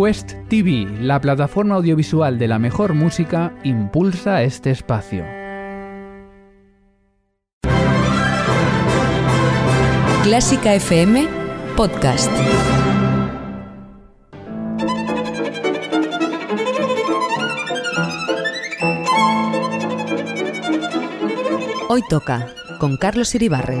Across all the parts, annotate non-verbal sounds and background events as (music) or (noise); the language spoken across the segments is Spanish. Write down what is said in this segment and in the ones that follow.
Quest TV, la plataforma audiovisual de la mejor música, impulsa este espacio. Clásica FM Podcast. Hoy toca con Carlos Iribarren.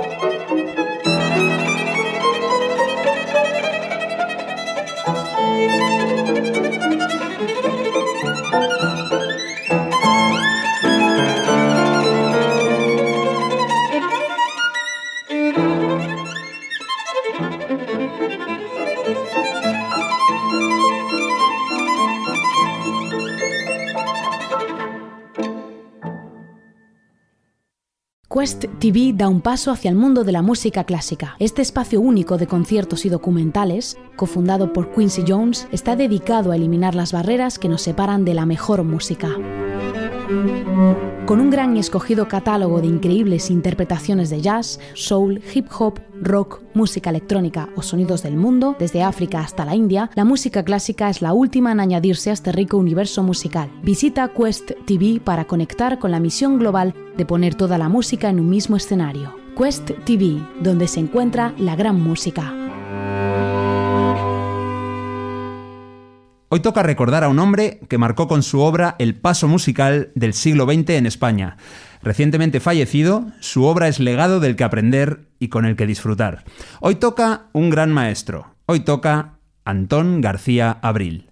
Quest TV da un paso hacia el mundo de la música clásica. Este espacio único de conciertos y documentales, cofundado por Quincy Jones, está dedicado a eliminar las barreras que nos separan de la mejor música. Con un gran y escogido catálogo de increíbles interpretaciones de jazz, soul, hip hop, rock, música electrónica o sonidos del mundo, desde África hasta la India, la música clásica es la última en añadirse a este rico universo musical. Visita Quest TV para conectar con la misión global de poner toda la música en un mismo escenario. Quest TV, donde se encuentra la gran música. Hoy toca recordar a un hombre que marcó con su obra el paso musical del siglo XX en España. Recientemente fallecido, su obra es legado del que aprender y con el que disfrutar. Hoy toca un gran maestro. Hoy toca Antón García Abril.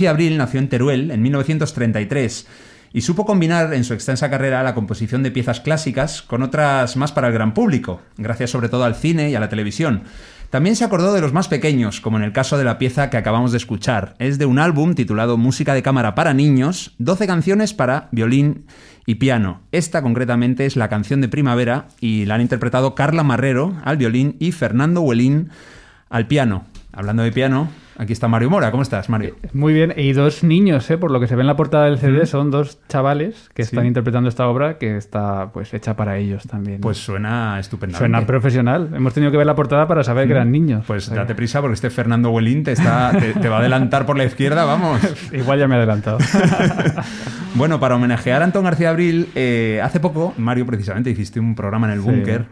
García Abril nació en Teruel en 1933 y supo combinar en su extensa carrera la composición de piezas clásicas con otras más para el gran público, gracias sobre todo al cine y a la televisión. También se acordó de los más pequeños, como en el caso de la pieza que acabamos de escuchar. Es de un álbum titulado Música de cámara para niños, 12 canciones para violín y piano. Esta concretamente es la canción de primavera y la han interpretado Carla Marrero al violín y Fernando Huelín al piano. Hablando de piano, Aquí está Mario Mora. ¿Cómo estás, Mario? Muy bien. Y dos niños, ¿eh? por lo que se ve en la portada del CD, son dos chavales que están interpretando esta obra que está pues hecha para ellos también. Pues suena estupendamente. Suena profesional. Hemos tenido que ver la portada para saber que eran niños. Pues date prisa porque este Fernando Huelín te, está, te, va a adelantar por la izquierda, vamos. (laughs) Igual ya me he adelantado. (laughs) bueno, para homenajear a Antón García Abril, eh, hace poco, Mario, precisamente, hiciste un programa en el búnker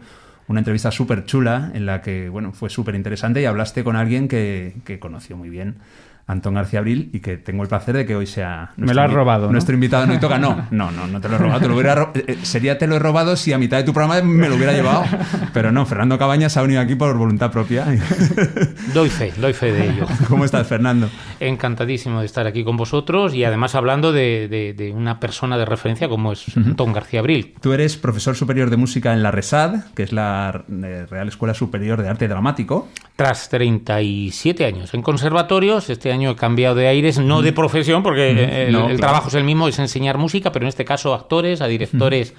una entrevista súper chula en la que, bueno, fue súper interesante y hablaste con alguien que, que conoció muy bien Antón García Abril y que tengo el placer de que hoy sea nuestro, Me lo has robado, nuestro invitado no toca. No no no no te lo he robado te lo hubiera eh, eh, sería te lo he robado si a mitad de tu programa me lo hubiera llevado. Pero no Fernando Cabañas ha venido aquí por voluntad propia. (laughs) Doy fe doy fe de ello. ¿cómo estás Fernando? encantadísimo de estar aquí con vosotros y además hablando de, de, una persona de referencia como es Antón García Abril. Tú eres profesor superior de música en la RESAD que es la eh, Real Escuela Superior de Arte Dramático. Tras 37 años en conservatorios este año he cambiado de aires, no de profesión, porque el, trabajo es el mismo, es enseñar música, pero en este caso actores, a directores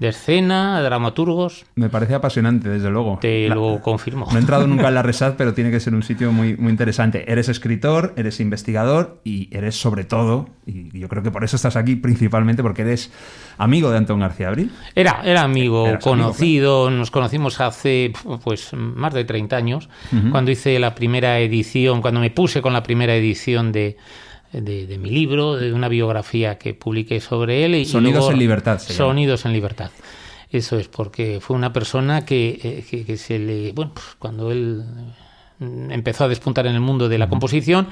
de escena, dramaturgos. Me parece apasionante, desde luego. Te lo confirmo. No he entrado nunca en la (laughs) Resad, pero tiene que ser un sitio muy, muy interesante. Eres escritor, eres investigador y eres sobre todo, y yo creo que por eso estás aquí principalmente, porque eres amigo de Antón García Abril. Era, era amigo, conocido, nos conocimos hace pues más de 30 años, cuando hice la primera edición, cuando me puse con la primera edición de de, mi libro, de una biografía que publiqué sobre él. Y, Sonidos en libertad. Sonidos en libertad. Eso es, porque fue una persona que, eh, que, se le... Bueno, pues cuando él empezó a despuntar en el mundo de la composición,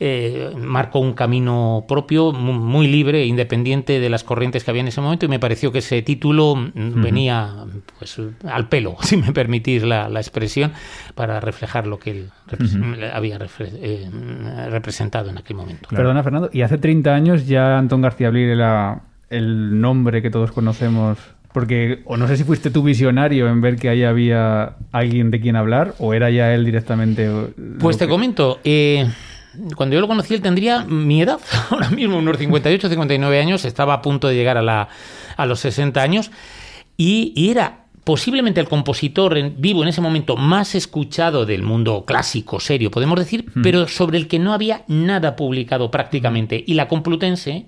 eh, marcó un camino propio, muy libre e independiente de las corrientes que había en ese momento y me pareció que ese título mm, venía pues, al pelo, (laughs) si me permitís la, expresión, para reflejar lo que él había eh, representado en aquel momento. Perdona, Fernando, y hace 30 años ya Antón García Abril era el nombre que todos conocemos porque o no sé si fuiste tú visionario en ver que ahí había alguien de quien hablar o era ya él directamente. Pues te comento, eh, cuando yo lo conocí, él tendría mi edad, (laughs) ahora mismo, unos 58, 59 años, estaba a punto de llegar a, la, a los 60 años, y, era posiblemente el compositor vivo en ese momento más escuchado del mundo clásico, serio, podemos decir, hmm. pero sobre el que no había nada publicado prácticamente. Y la Complutense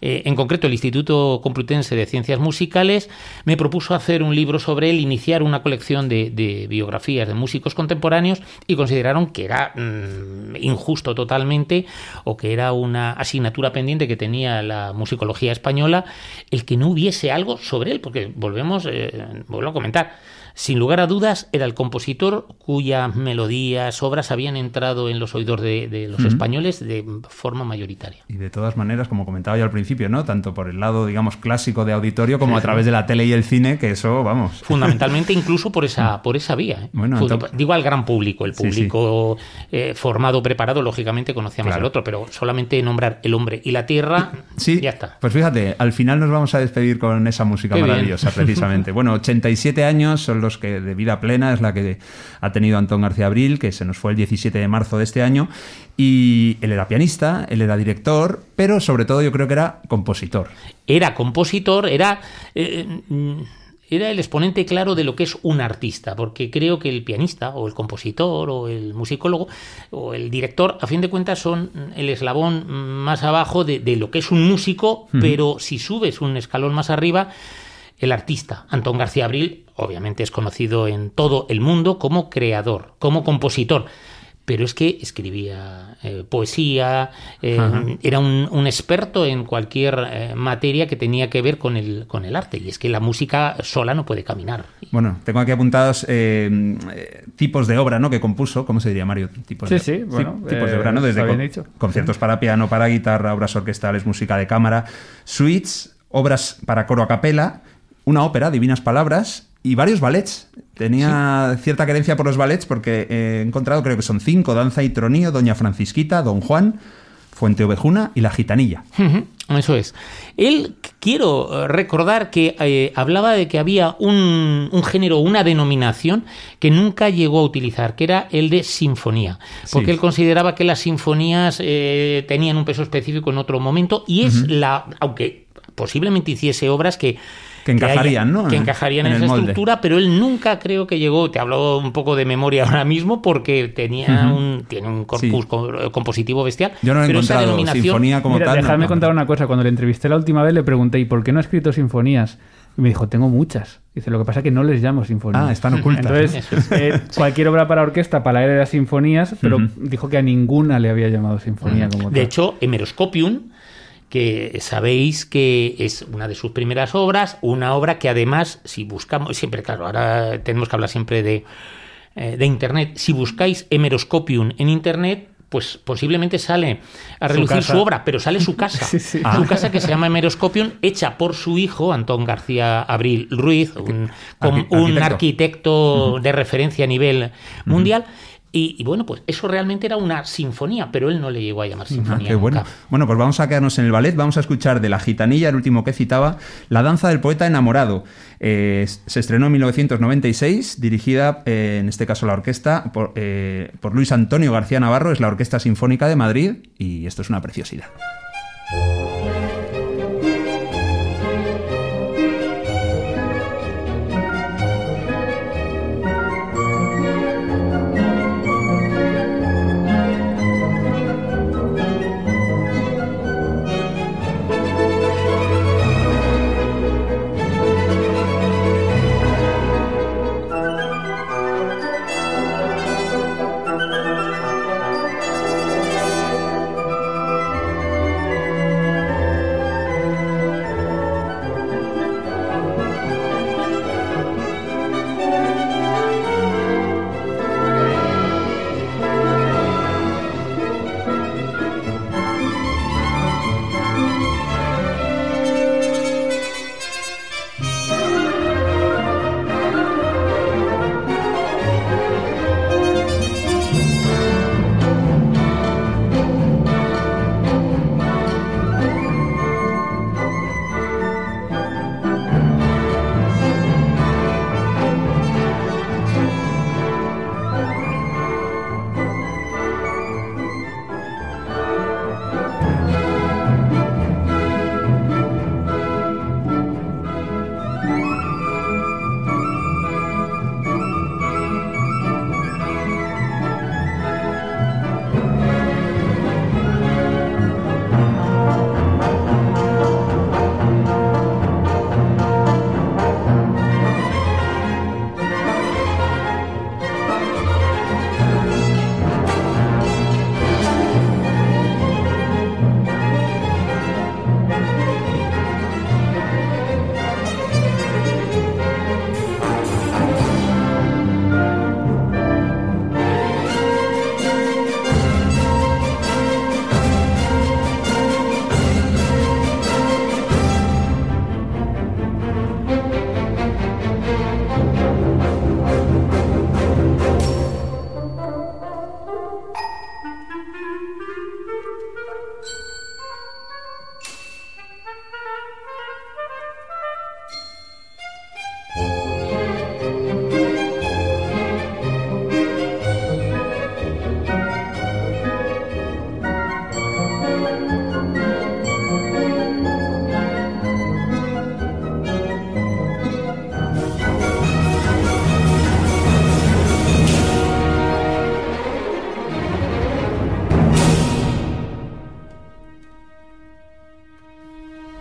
eh, en concreto el Instituto Complutense de Ciencias Musicales, me propuso hacer un libro sobre él, iniciar una colección de, biografías de músicos contemporáneos y consideraron que era mm, injusto totalmente o que era una asignatura pendiente que tenía la musicología española el que no hubiese algo sobre él, porque volvemos, eh, vuelvo a comentar, sin lugar a dudas, era el compositor cuyas melodías, obras habían entrado en los oídos de, los españoles de forma mayoritaria. Y de todas maneras, como comentaba yo al principio, ¿no? Tanto por el lado, digamos, clásico de auditorio como a través de la tele y el cine, que eso, vamos. Fundamentalmente incluso por esa, por esa vía. ¿eh? Bueno, Digo al gran público, el público eh, formado, preparado, lógicamente conocía más el otro, pero solamente nombrar el hombre y la tierra, sí, ya está. Pues fíjate, al final nos vamos a despedir con esa música maravillosa, precisamente. (laughs) bueno, 87 años son los que de vida plena es la que ha tenido Antón García Abril, que se nos fue el 17 de marzo de este año. Y él era pianista, él era director, pero sobre todo yo creo que era compositor. Era compositor, era... Eh, mm, era el exponente claro de lo que es un artista, porque creo que el pianista o el compositor o el musicólogo o el director, a fin de cuentas, son el eslabón más abajo de, lo que es un músico, pero si subes un escalón más arriba, el artista Antón García Abril obviamente es conocido en todo el mundo como creador, como compositor pero es que escribía eh, poesía, eh, era un, experto en cualquier eh, materia que tenía que ver con el, con el arte. Y es que la música sola no puede caminar. Bueno, tengo aquí apuntados tipos de obra ¿no? que compuso, ¿cómo se diría, Mario? Tipos sí, de, sí, bueno, tipos de obra, ¿no? Desde conciertos para piano, para guitarra, obras orquestales, música de cámara, suites, obras para coro a capela una ópera, Divinas Palabras, y varios ballets. Tenía cierta querencia por los ballets porque he encontrado, creo que son cinco, Danza y Tronío, Doña Francisquita, Don Juan, Fuente Ovejuna y La Gitanilla. Eso es. Él, quiero eh, recordar que eh, hablaba de que había un, un, género, una denominación que nunca llegó a utilizar, que era el de sinfonía, porque Sí. él consideraba que las sinfonías eh, tenían un peso específico en otro momento y es la, aunque posiblemente hiciese obras que Que encajarían, haya- ¿no? Que En- encajarían en, esa molde. estructura, pero él nunca creo que llegó, te hablo un poco de memoria ahora mismo, porque tenía un, tiene un corpus Sí. compositivo bestial. Yo no he pero encontrado denominación- sinfonía como Mira, tal. no, dejadme no. contar una cosa. Cuando le entrevisté la última vez le pregunté, ¿y por qué no ha escrito sinfonías? Y me dijo, tengo muchas. Dice, lo que pasa es que no les llamo sinfonías. Ah, están ocultas. Entonces, (laughs) eh, cualquier obra para orquesta para él era sinfonías, pero dijo que a ninguna le había llamado sinfonía como De tal. hecho, Hemeroscopium, que sabéis que es una de sus primeras obras, una obra que además, si buscamos, siempre, claro, ahora tenemos que hablar siempre de, eh, de Internet, si buscáis Hemeroscopium en Internet, pues posiblemente sale a relucir su obra, pero sale su casa. (laughs) Sí, sí. Su casa que se llama Hemeroscopium, hecha por su hijo, Antón García Abril Ruiz, un, con- Arqui- un arquitecto. arquitecto de referencia a nivel mundial. Y, y bueno, pues eso realmente era una sinfonía, pero él no le llegó a llamar Ah, sinfonía. qué bueno. nunca. Bueno, pues vamos a quedarnos en el ballet. Vamos a escuchar de La Gitanilla, el último que citaba, La danza del poeta enamorado. Eh, se estrenó en 1996, dirigida, eh, en este caso la orquesta, por, eh, por Luis Antonio García Navarro, es la Orquesta Sinfónica de Madrid, y esto es una preciosidad.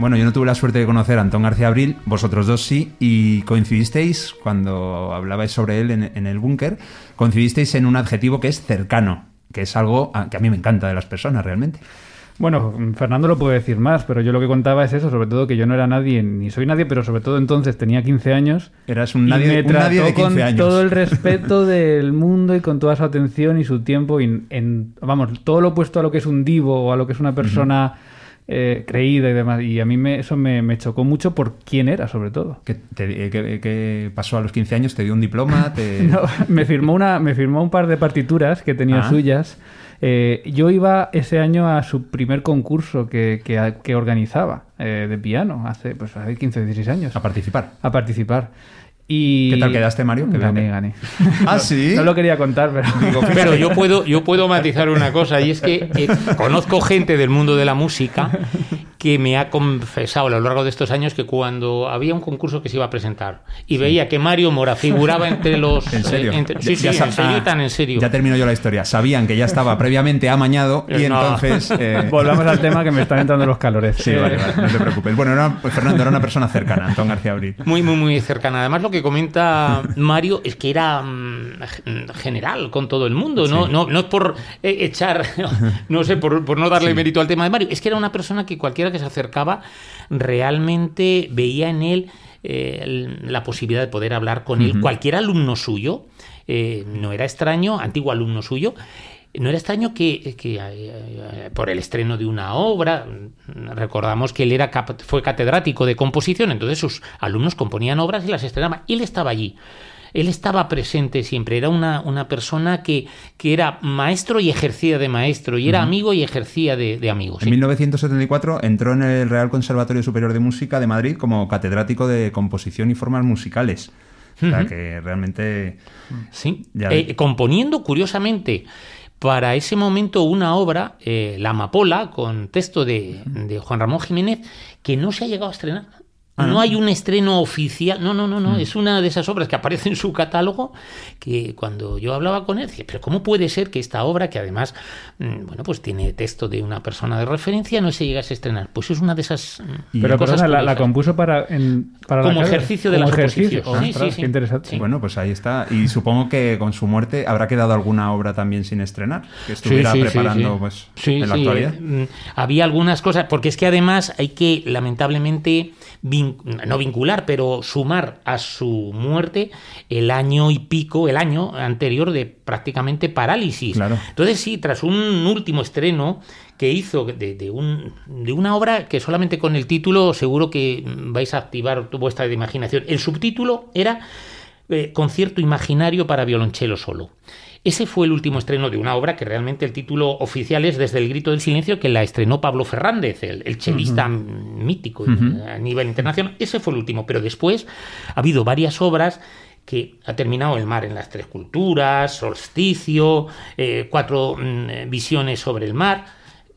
Bueno, yo no tuve la suerte de conocer a Antón García Abril, vosotros dos sí, y coincidisteis, cuando hablabais sobre él en, en el búnker, coincidisteis en un adjetivo que es cercano, que es algo a- que a mí me encanta de las personas realmente. Bueno, Fernando lo puede decir más, pero yo lo que contaba es eso, sobre todo que yo no era nadie, ni soy nadie, pero sobre todo entonces tenía 15 años. Eras un y nadie, me un nadie de trató 15 con años. todo el (laughs) respeto del mundo y con toda su atención y su tiempo. Y en, vamos, todo lo opuesto a lo que es un divo o a lo que es una persona eh, creída y demás. Y a mí me, eso me, me chocó mucho por quién era, sobre todo. ¿Qué, te- eh, qué- qué pasó a los 15 años? ¿Te dio un diploma? (laughs) Te... No, me firmó una, me firmó un par de partituras que tenía Ah. suyas Eh, yo iba ese año a su primer concurso que, que, que organizaba eh, de piano, hace, pues, hace 15 o 16 años. A participar. A participar. Y... ¿Qué tal quedaste, Mario? Que gané, que- gané. (laughs) Ah, sí. No lo quería contar, pero... (laughs) Pero yo puedo, yo puedo matizar una cosa, y es que eh, conozco gente del mundo de la música que me ha confesado a lo largo de estos años que cuando había un concurso que se iba a presentar y veía que Mario Mora figuraba entre (laughs) los... ¿En serio? eh, entre- sí, Ya- sí, ya sa- en serio y ah, tan en serio. Ya termino yo la historia. Sabían que ya estaba previamente amañado (laughs) y No. entonces... (laughs) eh, Volvamos al tema que me están entrando los calores. Sí, vale, vale, no te preocupes. Bueno, era, pues, Fernando era una persona cercana, Antón García Abril. Muy, muy, muy cercana. Además, lo que comenta Mario es que era mm, gen- general con todo el mundo. No, Sí. no, no es por eh, echar, no sé, por, por no darle mérito al tema de Mario. Es que era una persona que cualquiera que se acercaba realmente veía en él eh, la posibilidad de poder hablar con él. Cualquier alumno suyo, eh, no era extraño, antiguo alumno suyo, no era extraño que, que, eh, por el estreno de una obra, recordamos que él era fue catedrático de composición, entonces sus alumnos componían obras y las estrenaban. Él estaba allí. Él estaba presente siempre, era una, una persona que, que era maestro y ejercía de maestro, y era amigo y ejercía de, de amigo. En sí. 1974 entró en el Real Conservatorio Superior de Música de Madrid como catedrático de composición y formas musicales. O sea que realmente... Sí. Ya Eh, componiendo, curiosamente, para ese momento una obra, eh, La Amapola, con texto de, de Juan Ramón Jiménez, que no se ha llegado a estrenar. Ah, no, ¿no? hay un estreno oficial, no, no, no, Mm. no, es una de esas obras que aparece en su catálogo que cuando yo hablaba con él, decía, pero ¿cómo puede ser que esta obra, que además, mm, bueno, pues tiene texto de una persona de referencia, no se llegase a estrenar? Pues es una de esas mm, Pero cosas perdona, la, la compuso para, en, para la Como ejercicio de Como las ejercicio. oposiciones. Sí, sí, sí. qué interesante. Sí. Bueno, pues ahí está. Y supongo que con su muerte habrá quedado alguna obra también sin estrenar, que estuviera Sí, sí, sí, preparando sí. pues Sí, en la sí, actualidad. eh, mm, había algunas cosas, porque es que además hay que lamentablemente vin- no vincular, pero sumar a su muerte el año y pico, el año anterior de prácticamente parálisis. Claro. Entonces sí, tras un último estreno que hizo de, de un, de una obra que solamente con el título seguro que vais a activar vuestra imaginación. El subtítulo era eh, Concierto imaginario para violonchelo solo. Ese fue el último estreno de una obra que realmente el título oficial es Desde el grito del silencio, que la estrenó Pablo Fernández, el, el chelista mítico a nivel internacional. Ese fue el último, pero después ha habido varias obras que ha terminado El mar en las tres culturas, Solsticio, eh, cuatro mm, visiones sobre el mar,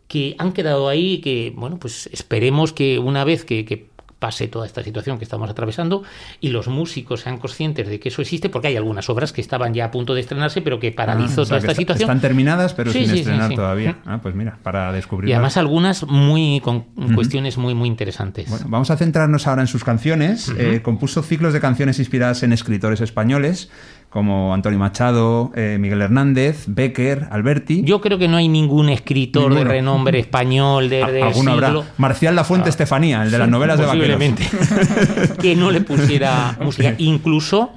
que han quedado ahí, que, bueno, pues esperemos que una vez que, que pase toda esta situación que estamos atravesando y los músicos sean conscientes de que eso existe, porque hay algunas obras que estaban ya a punto de estrenarse, pero que paralizó Ah, o sea, toda esta est- situación. Están terminadas, pero Sí, sin sí, estrenar sí. todavía. Mm. Ah, pues mira, para descubrir. Y además algunas muy con cuestiones muy muy interesantes. Bueno, vamos a centrarnos ahora en sus canciones. Eh, compuso ciclos de canciones inspiradas en escritores españoles como Antonio Machado, eh, Miguel Hernández, Becker, Alberti. Yo creo que no hay ningún escritor Ninguno. de renombre español de, del alguno habrá. siglo- Marcial Lafuente Estefanía, el de las novelas de vaqueros. posiblemente (laughs) que no le pusiera música, incluso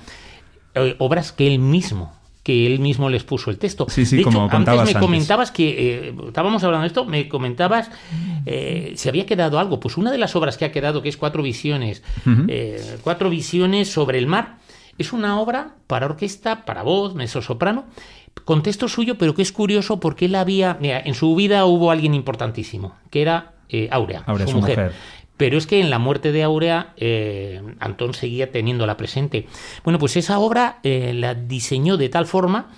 eh, obras que él mismo que él mismo les puso el texto. Sí, sí, de como hecho, contabas antes me antes. comentabas que eh, estábamos hablando de esto, me comentabas eh, si había quedado algo. Pues una de las obras que ha quedado, que es Cuatro Visiones, eh, Cuatro Visiones sobre el mar, es una obra para orquesta, para voz, mezzosoprano, con texto suyo, pero que es curioso porque él había, mira, en su vida hubo alguien importantísimo, que era eh, Áurea, Áurea, su, su mujer. mujer. Pero es que en la muerte de Áurea, eh, Antón seguía teniéndola presente. Bueno, pues esa obra eh, la diseñó de tal forma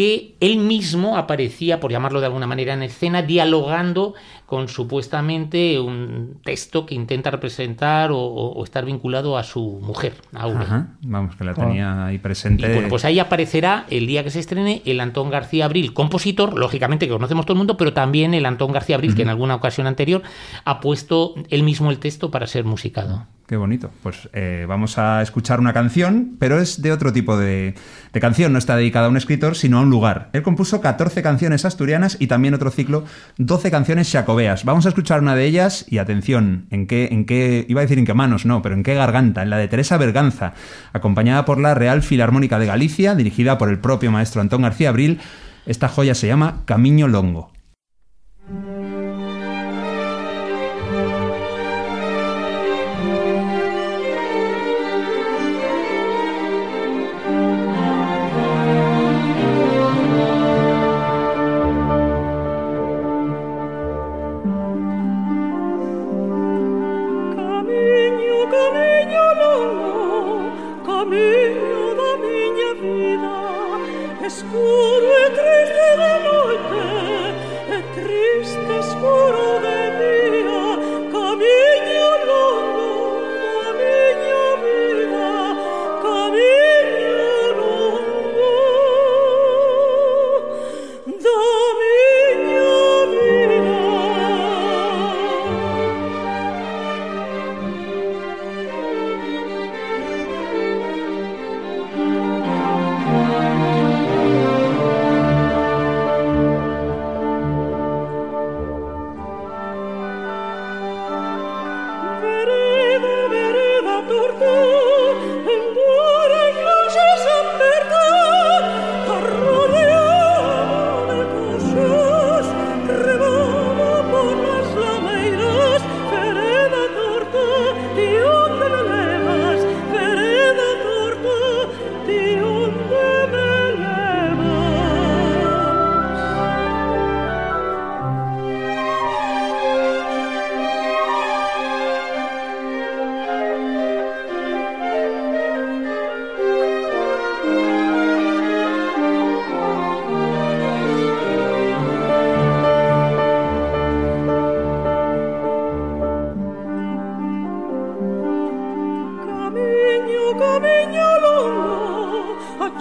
que él mismo aparecía, por llamarlo de alguna manera, en escena, dialogando con supuestamente un texto que intenta representar o, o- o estar vinculado a su mujer, Áurea. Ajá, vamos, que la tenía ahí presente. Y bueno, pues ahí aparecerá el día que se estrene el Antón García Abril, compositor, lógicamente que conocemos todo el mundo, pero también el Antón García Abril, que en alguna ocasión anterior ha puesto él mismo el texto para ser musicado. Qué bonito. Pues eh, vamos a escuchar una canción, pero es de otro tipo de, de canción. No está dedicada a un escritor, sino a un lugar. Él compuso 14 canciones asturianas y también otro ciclo, 12 canciones jacobeas. Vamos a escuchar una de ellas y atención, ¿en qué, en qué, iba a decir en qué manos, no, pero en qué garganta? En la de Teresa Berganza, acompañada por la Real Filarmónica de Galicia, dirigida por el propio maestro Antón García Abril. Esta joya se llama Camiño Longo.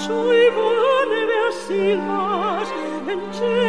joy see versilas en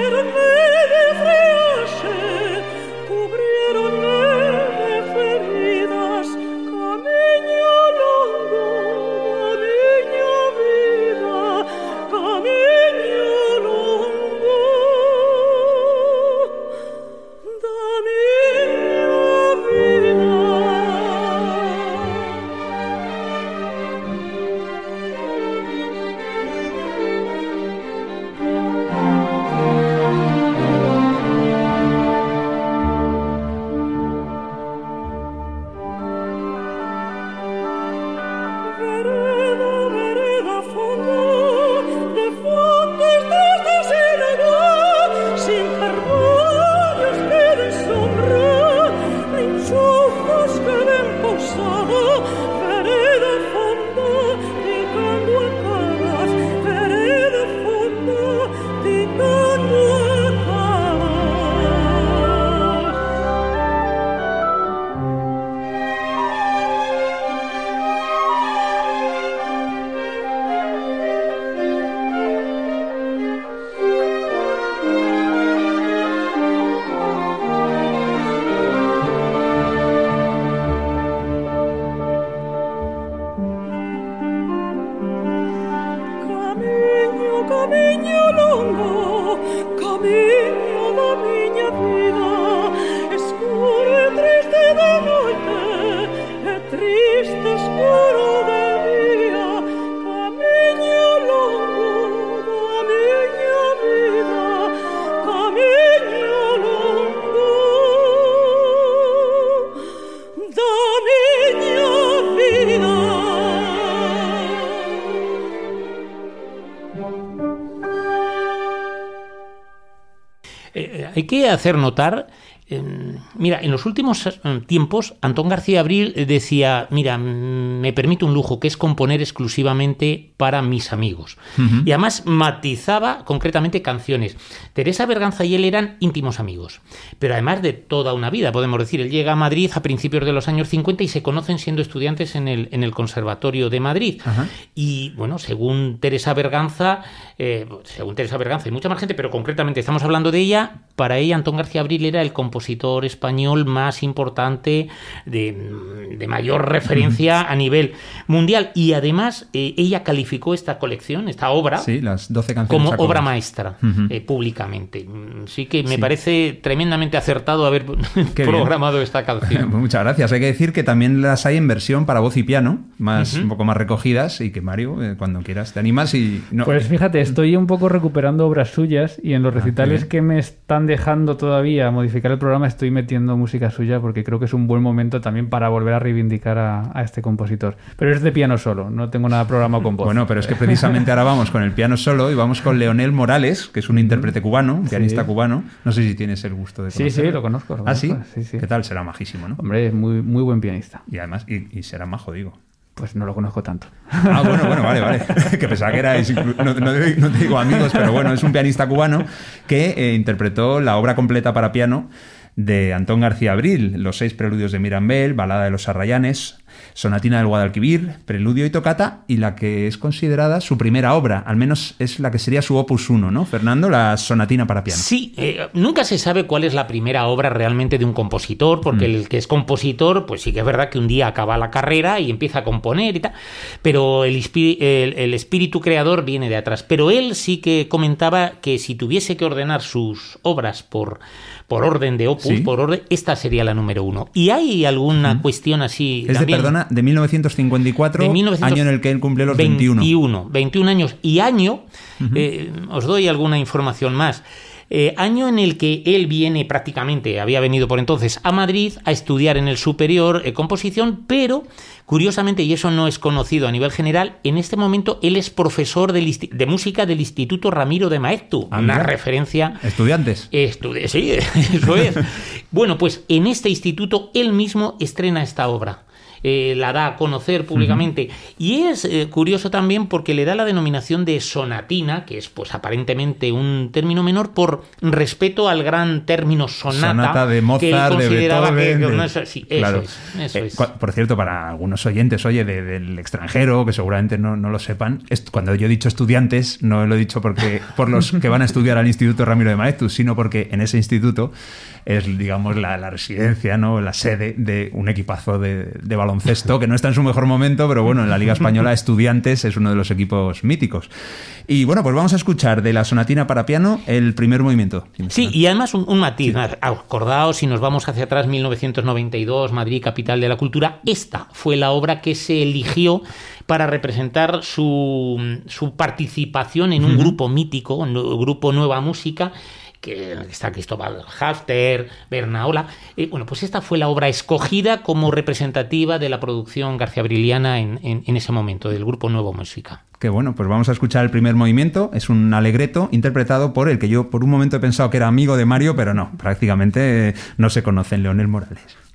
hay que hacer notar Em, mira, en los últimos eh, tiempos, Antón García Abril decía, mira, mm, me permite un lujo, que es componer exclusivamente para mis amigos. Y además matizaba concretamente canciones. Teresa Berganza y él eran íntimos amigos, pero además de toda una vida, podemos decir. Él llega a Madrid a principios de los años 50 y se conocen siendo estudiantes en el, en el Conservatorio de Madrid. Y bueno, según Teresa Berganza, eh, según Teresa Berganza y mucha más gente, pero concretamente estamos hablando de ella, para ella Antón García Abril era el compositor español más importante, de, mayor referencia a nivel mundial. Y además, eh, ella calificó esta colección, esta obra, las 12 como obra maestra eh, públicamente. Sí que me parece tremendamente acertado haber (laughs) programado esta canción. (laughs) Muchas gracias. Hay que decir que también las hay en versión para voz y piano, más un poco más recogidas, y que Mario, eh, cuando quieras, te animas y... Pues fíjate, estoy un poco recuperando obras suyas y en los ah, recitales que me están dejando todavía modificar el programa estoy metiendo música suya porque creo que es un buen momento también para volver a reivindicar a, este compositor. Pero es de piano solo, no tengo nada programado con voz. Bueno, pero es que precisamente ahora vamos con el piano solo y vamos con Leonel Morales, que es un intérprete cubano, un pianista cubano. No sé si tienes el gusto de conocerlo. Sí, sí, lo conozco. ¿Ah, sí? ¿Qué tal? Será majísimo, ¿no? Hombre, es muy, muy buen pianista. Y además, y, será majo, digo. pues no lo conozco tanto. Ah, bueno, bueno, vale, vale. (laughs) que pensaba que era, no, te digo amigos, pero bueno, es un pianista cubano que eh, interpretó la obra completa para piano de Antón García Abril, los seis preludios de Mirambel, Balada de los Arrayanes, Sonatina del Guadalquivir, Preludio y Tocata, y la que es considerada su primera obra, al menos es la que sería su opus 1, ¿no? Fernando, la Sonatina para piano. Sí, eh, nunca se sabe cuál es la primera obra realmente de un compositor, porque mm. el que es compositor, pues sí que es verdad que un día acaba la carrera y empieza a componer y tal, pero el, el espíritu creador viene de atrás. Pero él sí que comentaba que si tuviese que ordenar sus obras por por orden de opus, por orden, esta sería la número uno. ¿Y hay alguna cuestión así? Es de, perdona, de 1954, año en el que él cumple los 21. 21, 21 años. Y año, eh, os doy alguna información más. Eh, año en el que él viene prácticamente, había venido por entonces a Madrid a estudiar en el superior eh, composición, pero curiosamente, y eso no es conocido a nivel general, en este momento él es profesor de, música del Instituto Ramiro de Maeztu, ah, una referencia... Estudiantes. sí, (laughs) eso es. (laughs) bueno, pues en este instituto él mismo estrena esta obra. Eh, la da a conocer públicamente. Y es eh, curioso también porque le da la denominación de sonatina, que es pues aparentemente un término menor, por respeto al gran término sonata. Sonata de Mozart, de Beethoven. sí, eso es, eh, Por cierto, para algunos oyentes, oye, del extranjero, que seguramente no, no, lo sepan, cuando yo he dicho estudiantes, no lo he dicho porque por los que van a estudiar al Instituto Ramiro de Maeztu, sino porque en ese instituto es, digamos, la, residencia, ¿no? la sede de un equipazo de, de baloncesto, que no está en su mejor momento, pero bueno, en la Liga Española Estudiantes es uno de los equipos míticos. Y bueno, pues vamos a escuchar de la sonatina para piano el primer movimiento. Sí, y además un, matiz. Acordaos, si nos vamos hacia atrás, 1992, Madrid, capital de la cultura, esta fue la obra que se eligió para representar su, su participación en un grupo mítico, un grupo Nueva Música, que está Cristóbal Hafter, Bernaola. y bueno, pues esta fue la obra escogida como representativa de la producción García Briliana en, en, ese momento, del grupo Nuevo Música. Qué bueno, pues vamos a escuchar el primer movimiento. Es un alegreto interpretado por el que yo por un momento he pensado que era amigo de Mario, pero no, prácticamente no se conocen, Leonel Morales.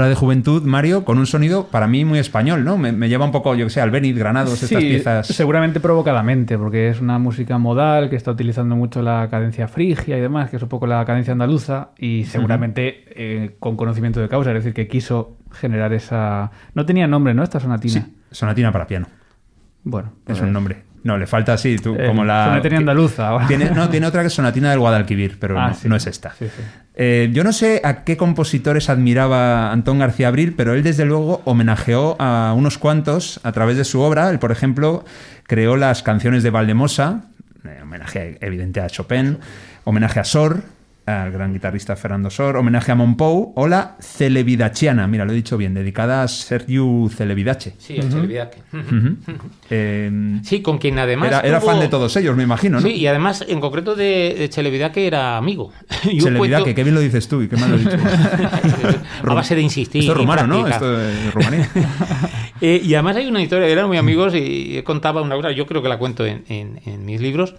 Obra de juventud, Mario, con un sonido para mí muy español, ¿no? Me, me lleva un poco, yo que sé, al Benit, Granados, estas piezas. seguramente provocadamente, porque es una música modal que está utilizando mucho la cadencia frigia y demás, que es un poco la cadencia andaluza, y seguramente eh, con conocimiento de causa, es decir, que quiso generar esa... No tenía nombre, ¿no? Esta sonatina. Sí, sonatina para piano. Bueno, Es pues, un nombre. No, le falta así, tú, eh, como la. sonatina andaluza. ahora. Tiene, no, tiene otra que es Sonatina del Guadalquivir, pero Ah, no, sí. no es esta. Sí, sí. Eh, yo no sé a qué compositores admiraba Antón García Abril, pero él desde luego homenajeó a unos cuantos a través de su obra. Él, por ejemplo, creó las canciones de Valdemosa, eh, homenaje evidente a Chopin, homenaje a Sor, al gran guitarrista Fernando Sor, homenaje a Monpou o la Celebidachiana, mira, lo he dicho bien, dedicada a Sergiu Celebidache. Sí, el Chelevidache. Ujú. Eh, (laughs) Sí, con quien además. era, era tuvo- fan de todos ellos, me imagino, ¿no? Sí, y además, en concreto de, de Chelevidache era amigo. (laughs) Yo Celebidache, cuento- qué bien lo dices tú y qué mal lo he dicho. (laughs) a base de insistir. Esto es rumano, ¿no? Esto de Rumanía. Eh, y además hay una historia, eran muy amigos y contaba una cosa, yo creo que la cuento en, en- en mis libros,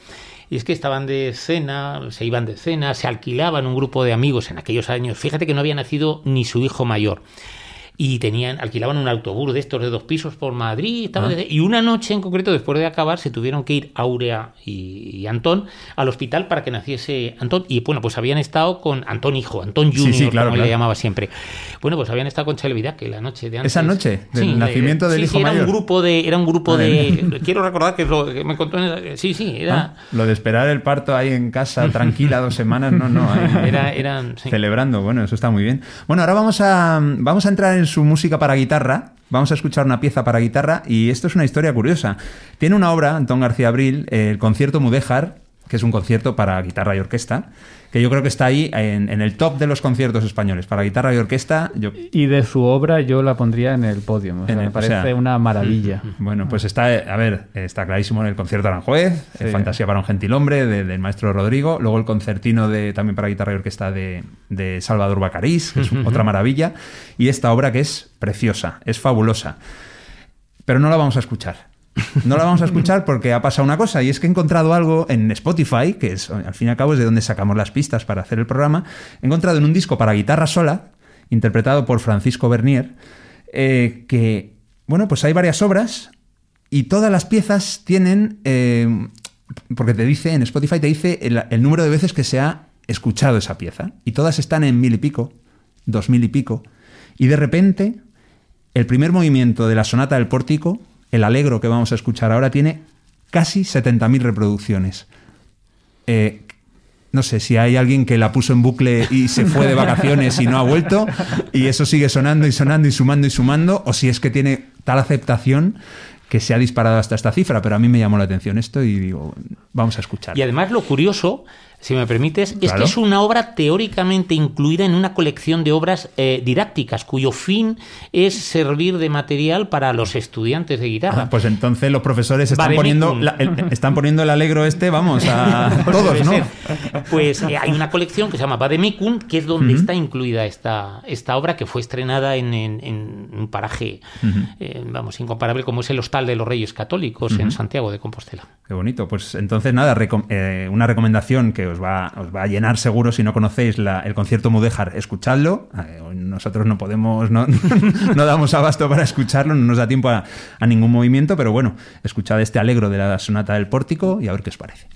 y es que estaban de cena, se iban de cena, se alquilaban un grupo de amigos en aquellos años, fíjate que no había nacido ni su hijo mayor. Y tenían, alquilaban un autobús de estos de dos pisos por Madrid. de- y una noche en concreto, después de acabar, se tuvieron que ir Aurea y, y Antón al hospital para que naciese Antón. Y bueno, pues habían estado con Antón Hijo, Antón Sí, Junior, sí, claro, como le llamaba siempre. Bueno, pues habían estado con Chelvidad, que la noche de antes. Esa noche del Sí, nacimiento del sí, hijo sí, era mayor. un grupo de era un grupo de quiero recordar que es lo que me contó en sí sí era Ah, Lo de esperar el parto ahí en casa tranquila dos semanas, no, no. ahí- (laughs) era eran sí. Celebrando, bueno, eso está muy bien. Bueno, ahora vamos a, vamos a entrar en su música para guitarra. Vamos a escuchar una pieza para guitarra y esto es una historia curiosa. Tiene una obra, Antón García Abril, el concierto Mudéjar, que es un concierto para guitarra y orquesta, que yo creo que está ahí en, en el top de los conciertos españoles. Para guitarra y orquesta, yo Y de su obra yo la pondría en el podio. O sea, el- me o parece sea, una maravilla. Bueno, pues está, a ver, está clarísimo en el concierto Aranjuez, Sí. el Fantasía para un gentilhombre de- del maestro Rodrigo, luego el concertino de, también para guitarra y orquesta de, de Salvador Bacarís, que es otra maravilla, y esta obra que es preciosa, es fabulosa. Pero no la vamos a escuchar. No la vamos a escuchar porque ha pasado una cosa, y es que he encontrado algo en Spotify, que es al fin y al cabo es de donde sacamos las pistas para hacer el programa. He encontrado en un disco para guitarra sola, interpretado por Francisco Bernier, eh, que, bueno, pues hay varias obras y todas las piezas tienen, eh, porque te dice, en Spotify te dice el, el número de veces que se ha escuchado esa pieza, y todas están en mil y pico, dos mil y pico, y de repente el primer movimiento de la sonata del pórtico, el alegro que vamos a escuchar ahora, tiene casi 70.000 reproducciones. Eh, no sé si hay alguien que la puso en bucle y se fue de vacaciones y no ha vuelto, y eso sigue sonando y sonando y sumando y sumando, o si es que tiene tal aceptación que se ha disparado hasta esta cifra, pero a mí me llamó la atención esto y digo, vamos a escuchar. y además lo curioso si me permites, es que es una obra teóricamente incluida en una colección de obras eh, didácticas, cuyo fin es servir de material para los estudiantes de guitarra. Ah, pues entonces los profesores están poniendo, la- el, están poniendo el alegro este, vamos, a (laughs) todos, ¿no? ser. Pues eh, hay una colección que se llama Vademecum, que es donde está incluida esta, esta obra que fue estrenada en, en- en un paraje, eh, vamos, incomparable como es el Hostal de los Reyes Católicos en Santiago de Compostela. Qué bonito. Pues entonces, nada, recom- eh, una recomendación que os va, os va a llenar seguro si no conocéis la- el concierto Mudéjar, escuchadlo. Eh, nosotros no podemos, no, (laughs) no damos abasto para escucharlo, no nos da tiempo a, a ningún movimiento, pero bueno, escuchad este alegro de la sonata del pórtico y a ver qué os parece.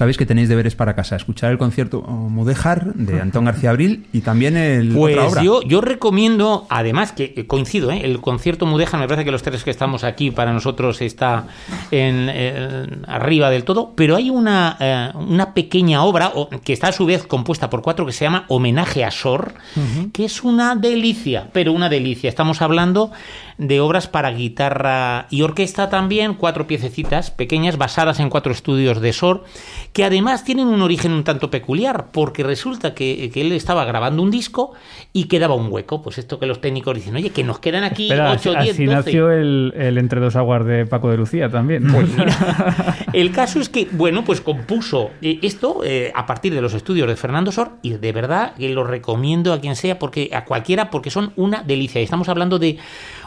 Sabéis que tenéis deberes para casa. Escuchar el concierto Mudéjar de (laughs) Antón García Abril y también el Pues otra obra. yo, yo recomiendo, además que eh, coincido, ¿eh? el concierto Mudéjar, me parece que los tres que estamos aquí para nosotros está en, eh, arriba del todo, pero hay una, eh, una pequeña obra que está a su vez compuesta por cuatro que se llama Homenaje a Sor, que es una delicia, pero una delicia. Estamos hablando de obras para guitarra y orquesta también, cuatro piececitas pequeñas basadas en cuatro estudios de Sor, que además tienen un origen un tanto peculiar, porque resulta que, que él estaba grabando un disco y quedaba un hueco. Pues esto que los técnicos dicen, oye, que nos quedan aquí Espera, 8, 10, así 12. nació el, el Entre dos aguas de Paco de Lucía también. Pues mira, (laughs) el caso es que, bueno, pues compuso eh, esto eh, a partir de los estudios de Fernando Sor y de verdad que lo recomiendo a quien sea, porque a cualquiera, porque son una delicia. Estamos hablando de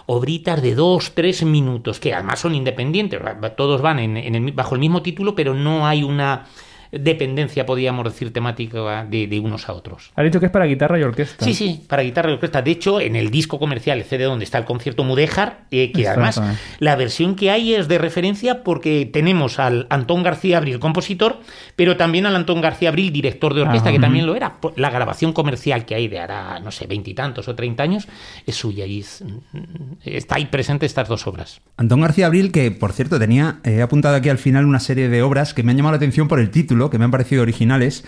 obritas de dos, tres minutos, que además son independientes, todos van en, en el- bajo el mismo título, pero no hay una dependencia, podríamos decir, temática de, de unos a otros. Ha dicho que es para guitarra y orquesta. Sí, sí, para guitarra y orquesta. De hecho, en el disco comercial, el CD donde está el concierto Mudéjar, eh, que además la versión que hay es de referencia porque tenemos al Antón García Abril, compositor, pero también al Antón García Abril, director de orquesta, Ajá. que también lo era. La grabación comercial que hay de hará, no sé, veintitantos o treinta años, es suya y es- está ahí presente estas dos obras. Antón García Abril, que por cierto tenía, he apuntado aquí al final una serie de obras que me han llamado la atención por el título, que me han parecido originales.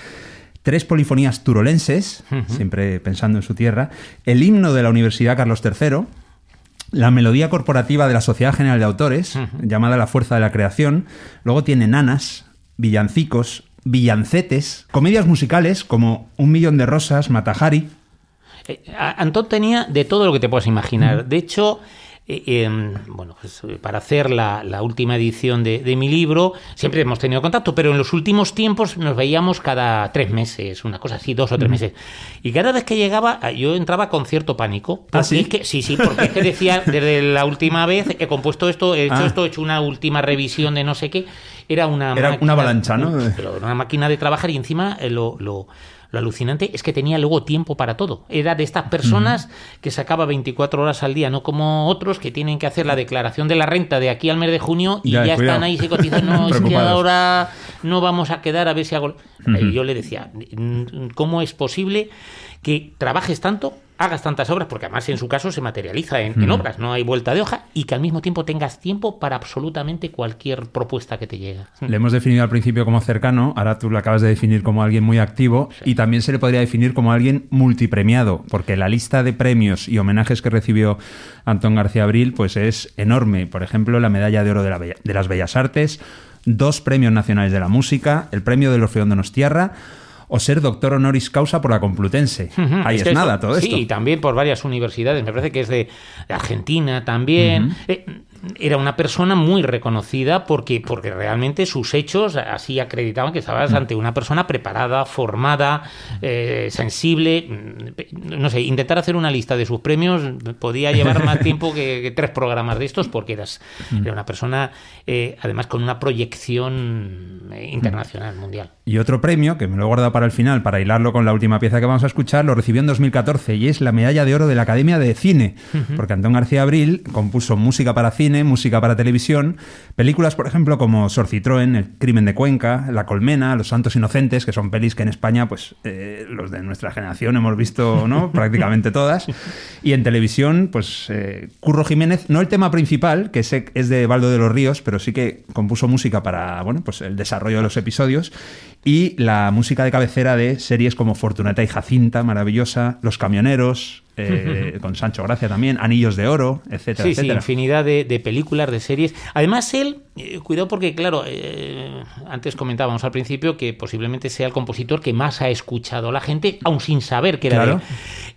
Tres polifonías turolenses, siempre pensando en su tierra, el himno de la Universidad Carlos III, la melodía corporativa de la Sociedad General de Autores, llamada La Fuerza de la Creación, luego tiene nanas, villancicos, villancetes, comedias musicales como Un Millón de Rosas, Matajari, Eh, Antón tenía de todo lo que te puedas imaginar. De hecho, eh, eh, bueno, pues, eh, para hacer la, la última edición de, de mi libro, siempre hemos tenido contacto, pero en los últimos tiempos nos veíamos cada tres meses, una cosa así, dos o tres meses. Y cada vez que llegaba, ah, yo entraba con cierto pánico. ¿Ah, sí? es que, sí, sí, porque es que decía, (laughs) desde la última vez he compuesto esto, he hecho Ah. esto, he hecho una última revisión de no sé qué. Era una Era máquina- una avalancha, ¿no? pero era una máquina de trabajar y encima eh, lo, lo- lo alucinante es que tenía luego tiempo para todo. Era de estas personas que sacaba 24 horas al día, no como otros que tienen que hacer la declaración de la renta de aquí al mes de junio y Ya, están ahí se cotizan. No, (laughs) es que ahora no vamos a quedar a ver si hago. Y yo le decía, "Mm, ¿cómo es posible que trabajes tanto? Hagas tantas obras, porque además en su caso se materializa en, en obras, no hay vuelta de hoja, y que al mismo tiempo tengas tiempo para absolutamente cualquier propuesta que te llegue. Le hemos definido al principio como cercano, ahora tú lo acabas de definir como alguien muy activo y también se le podría definir como alguien multipremiado, porque la lista de premios y homenajes que recibió Antón García Abril pues es enorme. Por ejemplo, la medalla de oro de, la Bella- de las Bellas Artes, dos premios nacionales de la música, el premio del Orfeón Donostiarra o ser doctor honoris causa por la Complutense. Ahí es, nada, todo esto. Sí, y también por varias universidades. Me parece que es de, de Argentina también. Eh, era una persona muy reconocida porque, porque realmente sus hechos así acreditaban que estabas ante una persona preparada, formada, eh, sensible. Mm, No sé, intentar hacer una lista de sus premios podía llevar más (laughs) tiempo que, que tres programas de estos porque eras, era una persona, eh, además, con una proyección eh, internacional, mundial. Y otro premio, que me lo he guardado para el final, para hilarlo con la última pieza que vamos a escuchar, lo recibió en 2014 y es la medalla de oro de la Academia de Cine, porque Antón García Abril compuso música para cine, música para televisión, películas, por ejemplo, como Sor Citroën, El crimen de Cuenca, La colmena, Los santos inocentes, que son pelis que en España, pues eh, los de nuestra generación hemos visto ¿no? (laughs) prácticamente todas. Y en televisión, pues eh, Curro Jiménez, no el tema principal, que es de Baldo de los Ríos, pero sí que compuso música para bueno, pues el desarrollo de los episodios y la música de cabecera de series como Fortunata y Jacinta, maravillosa, Los Camioneros, eh, con Sancho Gracia también, Anillos de Oro, etcétera, Sí, sí, etcétera. infinidad de, de películas, de series. Además, él, eh, cuidado porque, claro, eh, antes comentábamos al principio que posiblemente sea el compositor que más ha escuchado a la gente, aun sin saber que era Claro. él.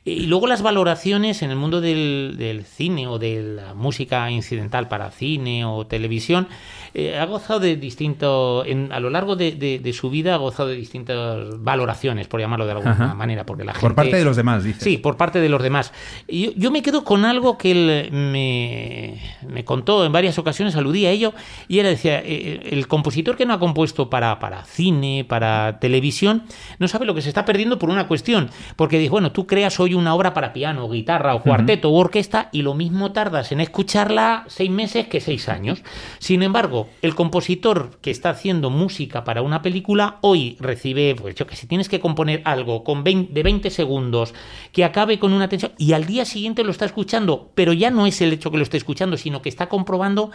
Y luego las valoraciones en el mundo del, del cine o de la música incidental para cine o televisión, eh, ha gozado de distinto, en- a lo largo de, de- de su vida ha gozado de distintas valoraciones, por llamarlo de alguna Ajá. manera, porque la gente... Por parte de los demás, dice. Sí, por parte de los demás. Yo, yo me quedo con algo que él me, me contó en varias ocasiones, aludí a ello, Y él decía, eh, el compositor que no ha compuesto para, para cine, para televisión, no sabe lo que se está perdiendo por una cuestión. Porque dice, bueno, tú creas hoy una obra para piano, guitarra o cuarteto o orquesta y lo mismo tardas en escucharla seis meses que seis años. Sin embargo, el compositor que está haciendo música para una película hoy recibe, pues yo que sé, tienes que componer algo con 20, de 20 segundos que acabe con una tensión y al día siguiente lo está escuchando, pero ya no es el hecho que lo esté escuchando, sino que está comprobando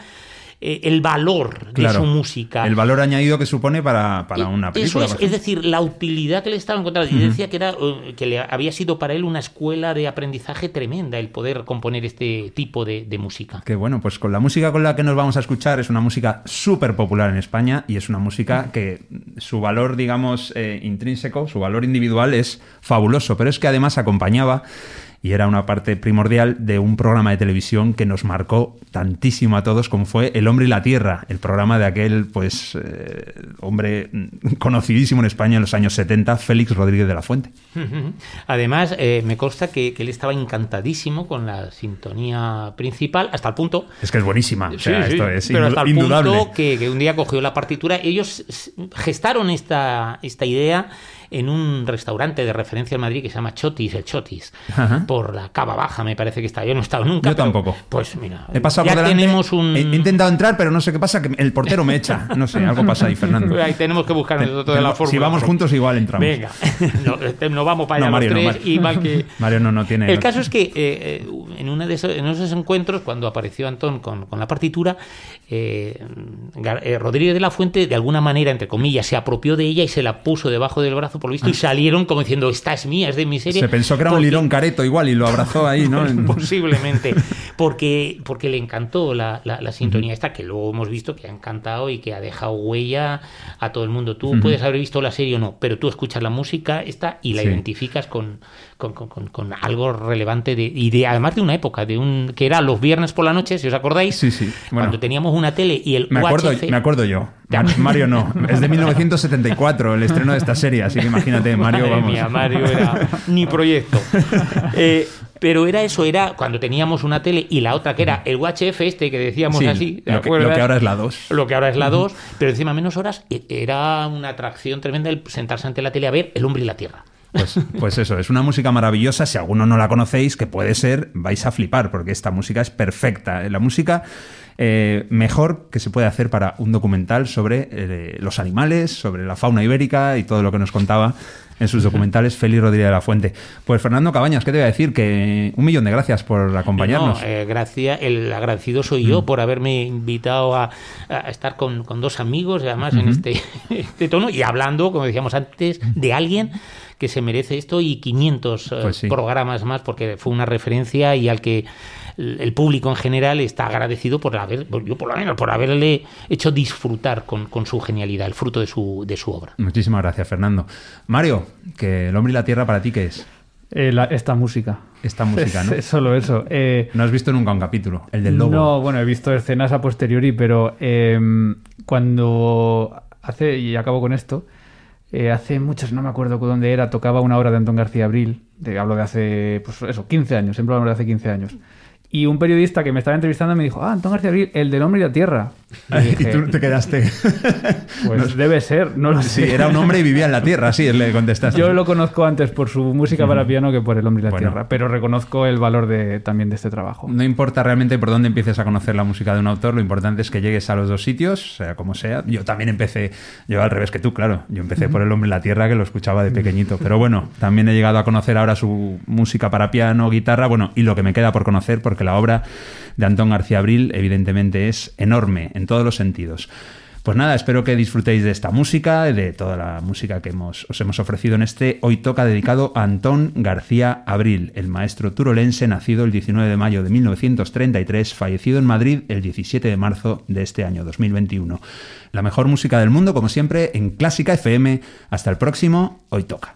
eh, el valor de su música. El valor añadido que supone para, para una Eso película. es, por es ejemplo. decir, la utilidad que le estaba encontrando. Y decía que, era, eh, que le había sido para él una escuela de aprendizaje tremenda el poder componer este tipo de, de música. Que bueno, pues con la música con la que nos vamos a escuchar es una música súper popular en España y es una música que su valor, digamos, eh, intrínseco, su valor individual es fabuloso, pero es que además acompañaba y era una parte primordial de un programa de televisión que nos marcó tantísimo a todos como fue El hombre y la tierra, el programa de aquel pues eh, hombre conocidísimo en España en los años 70, Félix Rodríguez de la Fuente. (laughs) Además, eh, me consta que, que él estaba encantadísimo con la sintonía principal, hasta el punto Es que es buenísima, o sea, Sí, sí, esto es pero hasta el indudable. punto que, que un día cogió la partitura. Ellos gestaron esta, esta idea en un restaurante de referencia en Madrid que se llama Chotis, el Chotis, Ajá. por la Cava Baja, me parece que está. Yo no he estado nunca. Yo pero, tampoco. Pues mira, He pasado ya por delante, tenemos un. he, intentado entrar, pero no sé qué pasa, que el portero me echa. No sé, algo pasa ahí, Fernando. (laughs) Ahí tenemos que buscar nosotros toda la fórmula. si vamos juntos, igual entramos. Venga, (laughs) no, este, nos vamos para allá No, Mario, no, los tres y mal que... (laughs) Mario no, no tiene... El caso es que eh, eh, en, una de esos, en esos encuentros, cuando apareció Antón con, con la partitura, eh, eh, Rodríguez de la Fuente, de alguna manera, entre comillas, se apropió de ella y se la puso debajo del brazo, por lo visto, y salieron como diciendo, esta es mía, es de mi serie. Se pensó que era un lirón careto igual y lo abrazó ahí, ¿no? (laughs) En- Posiblemente, (laughs) porque, porque le encantó la, la- la sintonía esta, que luego hemos visto que ha encantado y que ha dejado huella a todo el mundo. Tú puedes haber visto la serie o no, pero tú escuchas la música esta y la Sí. identificas con, con, con- algo relevante de, y de, además de una época, de un que era los viernes por la noche, si os acordáis, Sí, sí. Bueno. cuando teníamos una tele y el Me acuerdo, UHF me acuerdo yo. Mario no. Es de 1974 el estreno de esta serie, así que imagínate, (laughs) Mario, Madre vamos. mía, Mario era ni proyecto. (laughs) Eh, pero era eso, era cuando teníamos una tele y la otra que era el UHF este que decíamos Sí, así. ¿te lo que, lo que ahora es la 2. Lo que ahora es la 2, pero encima menos horas, e- era una atracción tremenda el sentarse ante la tele a ver El hombre y la tierra. Pues, pues eso, es una música maravillosa. Si alguno no la conocéis, que puede ser, vais a flipar, porque esta música es perfecta. La música eh, mejor que se puede hacer para un documental sobre eh, los animales, sobre la fauna ibérica y todo lo que nos contaba en sus documentales Félix Rodríguez de la Fuente. Pues Fernando Cabañas, ¿qué te voy a decir? Que un millón de gracias por acompañarnos. No, eh, gracia- el agradecido soy Mm. yo por haberme invitado a, a estar con, con dos amigos, además en este, (laughs) este tono, y hablando, como decíamos antes, de alguien que se merece esto y 500 eh, Pues sí. programas más, porque fue una referencia y al que el público en general está agradecido por haber, yo por lo menos, por haberle hecho disfrutar con, con su genialidad, el fruto de su, de su obra. Muchísimas gracias, Fernando. Mario, que el hombre y la tierra para ti, ¿qué es? Eh, la- esta música. Esta música, ¿no? (laughs) es solo eso. Eh, No has visto nunca un capítulo, el del lobo. No, bueno, he visto escenas a posteriori, pero eh, cuando hace, y acabo con esto, eh, hace muchos, no me acuerdo dónde era, tocaba una obra de Antón García Abril, de, hablo de hace, pues eso, 15 años, siempre hablo de hace 15 años. Y un periodista que me estaba entrevistando me dijo, ah, Antón García Abril, el del hombre y la tierra. (laughs) Y y dije, tú te quedaste. (laughs) pues debe ser, no lo Sí, sé. era un hombre y vivía en la tierra, sí, le contestaste. Yo lo conozco antes por su música para piano que por El hombre y la Bueno. tierra, pero reconozco el valor de, también de este trabajo. No importa realmente por dónde empieces a conocer la música de un autor, lo importante es que llegues a los dos sitios, sea como sea. Yo también empecé, yo al revés que tú, claro. Yo empecé por El hombre y la tierra, que lo escuchaba de pequeñito. Pero bueno, también he llegado a conocer ahora su música para piano, guitarra, bueno, y lo que me queda por conocer, la obra de Antón García Abril, evidentemente, es enorme en todos los sentidos. Pues nada, espero que disfrutéis de esta música, de toda la música que hemos, os hemos ofrecido en este Hoy Toca dedicado a Antón García Abril, el maestro turolense nacido el 19 de mayo de 1933, fallecido en Madrid el 17 de marzo de este año 2021. La mejor música del mundo, como siempre, en Clásica FM. Hasta el próximo Hoy Toca.